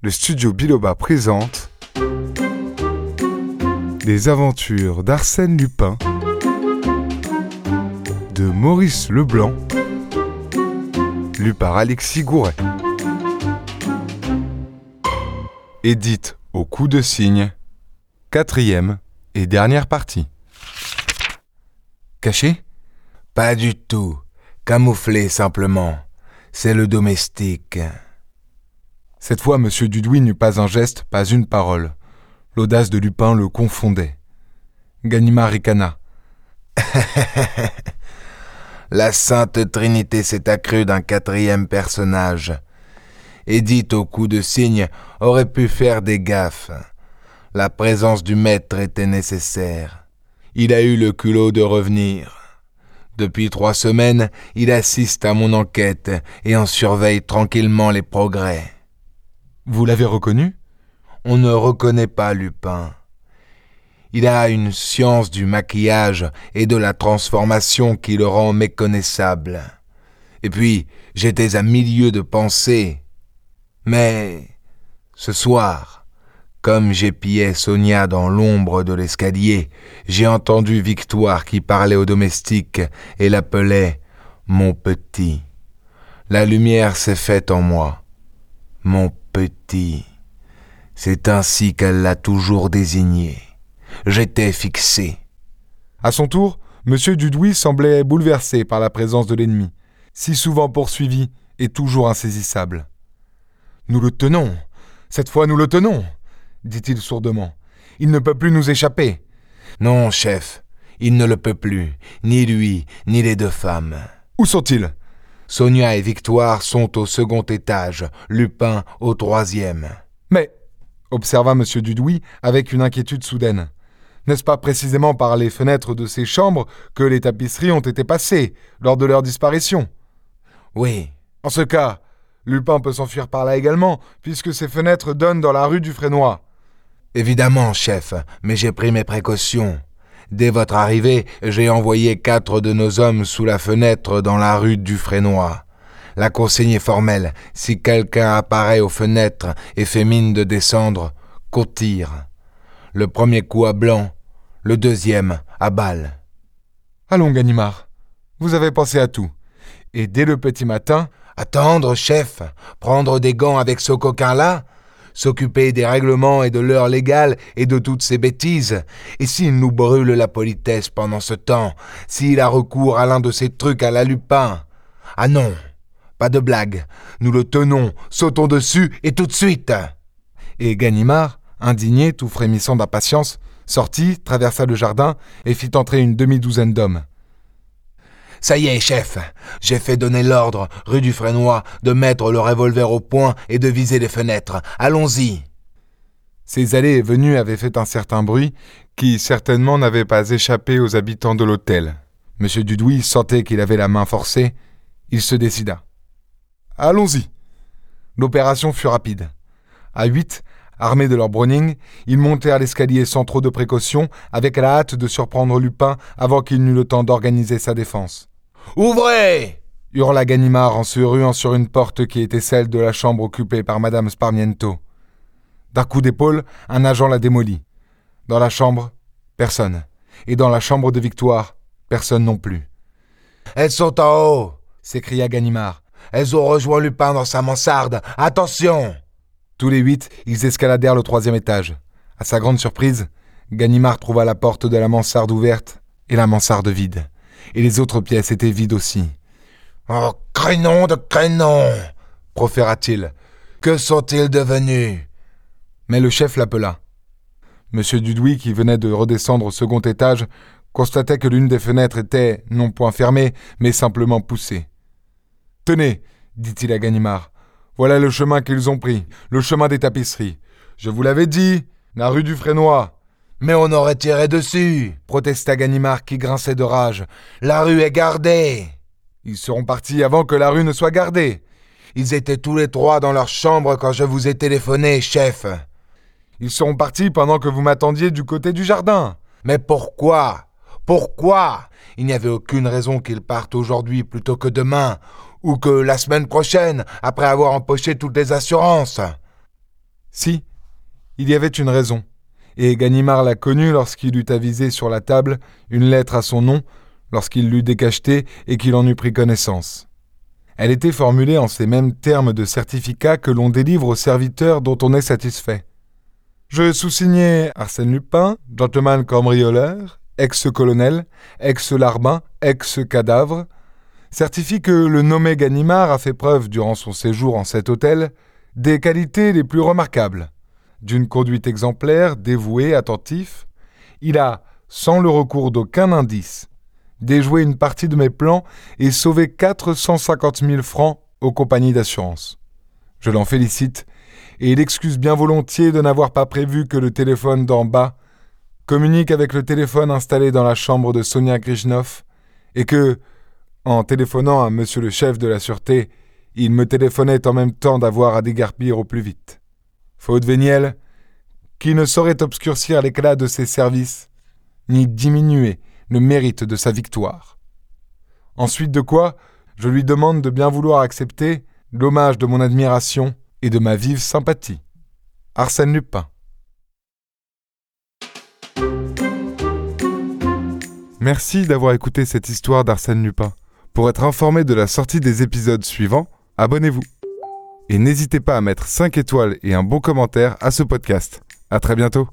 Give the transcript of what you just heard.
le studio Biloba présente Les aventures d'Arsène Lupin de Maurice Leblanc, lu par Alexis Gouret. Édite au coup de cygne, quatrième et dernière partie. Caché? Pas du tout. Camouflé simplement. C'est le domestique. Cette fois, M. Dudouis n'eut pas un geste, pas une parole. L'audace de Lupin le confondait. Ganimard ricana. La Sainte Trinité s'est accrue d'un quatrième personnage. Edith, au coup de cygne, aurait pu faire des gaffes. La présence du maître était nécessaire. Il a eu le culot de revenir. Depuis trois semaines, il assiste à mon enquête et en surveille tranquillement les progrès. Vous l'avez reconnu? On ne reconnaît pas Lupin. Il a une science du maquillage et de la transformation qui le rend méconnaissable. Et puis, j'étais à milieu de pensée. Mais, ce soir, comme j'épiais Sonia dans l'ombre de l'escalier, j'ai entendu Victoire qui parlait au domestique et l'appelait mon petit. La lumière s'est faite en moi. Mon petit. C'est ainsi qu'elle l'a toujours désigné. J'étais fixé. À son tour, M. Dudouis semblait bouleversé par la présence de l'ennemi, si souvent poursuivi et toujours insaisissable. Nous le tenons. Cette fois nous le tenons, dit-il sourdement. Il ne peut plus nous échapper. Non, chef, il ne le peut plus, ni lui, ni les deux femmes. Où sont-ils? Sonia et Victoire sont au second étage, Lupin au troisième. Mais, observa M. Dudouis avec une inquiétude soudaine, n'est-ce pas précisément par les fenêtres de ces chambres que les tapisseries ont été passées lors de leur disparition? Oui. En ce cas, Lupin peut s'enfuir par là également, puisque ces fenêtres donnent dans la rue du Frénois. Évidemment, chef, mais j'ai pris mes précautions. Dès votre arrivée, j'ai envoyé quatre de nos hommes sous la fenêtre dans la rue du Frénois. La consigne est formelle. Si quelqu'un apparaît aux fenêtres et fait mine de descendre, qu'on tire. Le premier coup à blanc, le deuxième à balle. Allons, Ganimard. Vous avez pensé à tout. Et dès le petit matin. Attendre, chef, prendre des gants avec ce coquin-là, s'occuper des règlements et de l'heure légale et de toutes ces bêtises. Et s'il nous brûle la politesse pendant ce temps, s'il a recours à l'un de ces trucs à la Lupin. Ah non, pas de blague. Nous le tenons, sautons dessus et tout de suite. Et Ganimard, indigné, tout frémissant d'impatience, sortit, traversa le jardin et fit entrer une demi-douzaine d'hommes. Ça y est, chef, j'ai fait donner l'ordre, rue du Frénois, de mettre le revolver au point et de viser les fenêtres. Allons-y. Ces allées et venues avaient fait un certain bruit qui certainement n'avait pas échappé aux habitants de l'hôtel. Monsieur Dudouis sentait qu'il avait la main forcée. Il se décida. Allons-y. L'opération fut rapide. À huit, armés de leur Browning, ils montèrent l'escalier sans trop de précaution, avec la hâte de surprendre Lupin avant qu'il n'eût le temps d'organiser sa défense. Ouvrez hurla Ganimard en se ruant sur une porte qui était celle de la chambre occupée par Madame Sparmiento. D'un coup d'épaule, un agent la démolit. Dans la chambre, personne. Et dans la chambre de Victoire, personne non plus. Elles sont en haut s'écria Ganimard. Elles ont rejoint Lupin dans sa mansarde. Attention Tous les huit, ils escaladèrent le troisième étage. À sa grande surprise, Ganimard trouva la porte de la mansarde ouverte et la mansarde vide et les autres pièces étaient vides aussi. Oh, crénon de crénon proféra-t-il. Que sont-ils devenus? Mais le chef l'appela. Monsieur Dudouis, qui venait de redescendre au second étage, constatait que l'une des fenêtres était, non point fermée, mais simplement poussée. Tenez, dit-il à Ganimard, voilà le chemin qu'ils ont pris, le chemin des tapisseries. Je vous l'avais dit, la rue du Frénois. Mais on aurait tiré dessus, protesta Ganimard qui grinçait de rage. La rue est gardée. Ils seront partis avant que la rue ne soit gardée. Ils étaient tous les trois dans leur chambre quand je vous ai téléphoné, chef. Ils seront partis pendant que vous m'attendiez du côté du jardin. Mais pourquoi? Pourquoi? Il n'y avait aucune raison qu'ils partent aujourd'hui plutôt que demain, ou que la semaine prochaine, après avoir empoché toutes les assurances. Si, il y avait une raison, et Ganimard l'a connue lorsqu'il eut avisé sur la table une lettre à son nom, lorsqu'il l'eut décachetée et qu'il en eut pris connaissance. Elle était formulée en ces mêmes termes de certificat que l'on délivre aux serviteurs dont on est satisfait. Je sous-signais Arsène Lupin, gentleman cambrioleur, ex-colonel, ex-larbin, ex-cadavre, certifie que le nommé Ganimard a fait preuve durant son séjour en cet hôtel des qualités les plus remarquables. D'une conduite exemplaire, dévoué, attentif, il a, sans le recours d'aucun indice, déjoué une partie de mes plans et sauvé 450 000 francs aux compagnies d'assurance. Je l'en félicite et il excuse bien volontiers de n'avoir pas prévu que le téléphone d'en bas communique avec le téléphone installé dans la chambre de Sonia Grishnov et que, en téléphonant à monsieur le chef de la sûreté, il me téléphonait en même temps d'avoir à dégarpir au plus vite. Faute véniel, qui ne saurait obscurcir l'éclat de ses services, ni diminuer le mérite de sa victoire. Ensuite de quoi, je lui demande de bien vouloir accepter l'hommage de mon admiration et de ma vive sympathie. Arsène Lupin. Merci d'avoir écouté cette histoire d'Arsène Lupin. Pour être informé de la sortie des épisodes suivants, abonnez-vous. Et n'hésitez pas à mettre 5 étoiles et un bon commentaire à ce podcast. À très bientôt.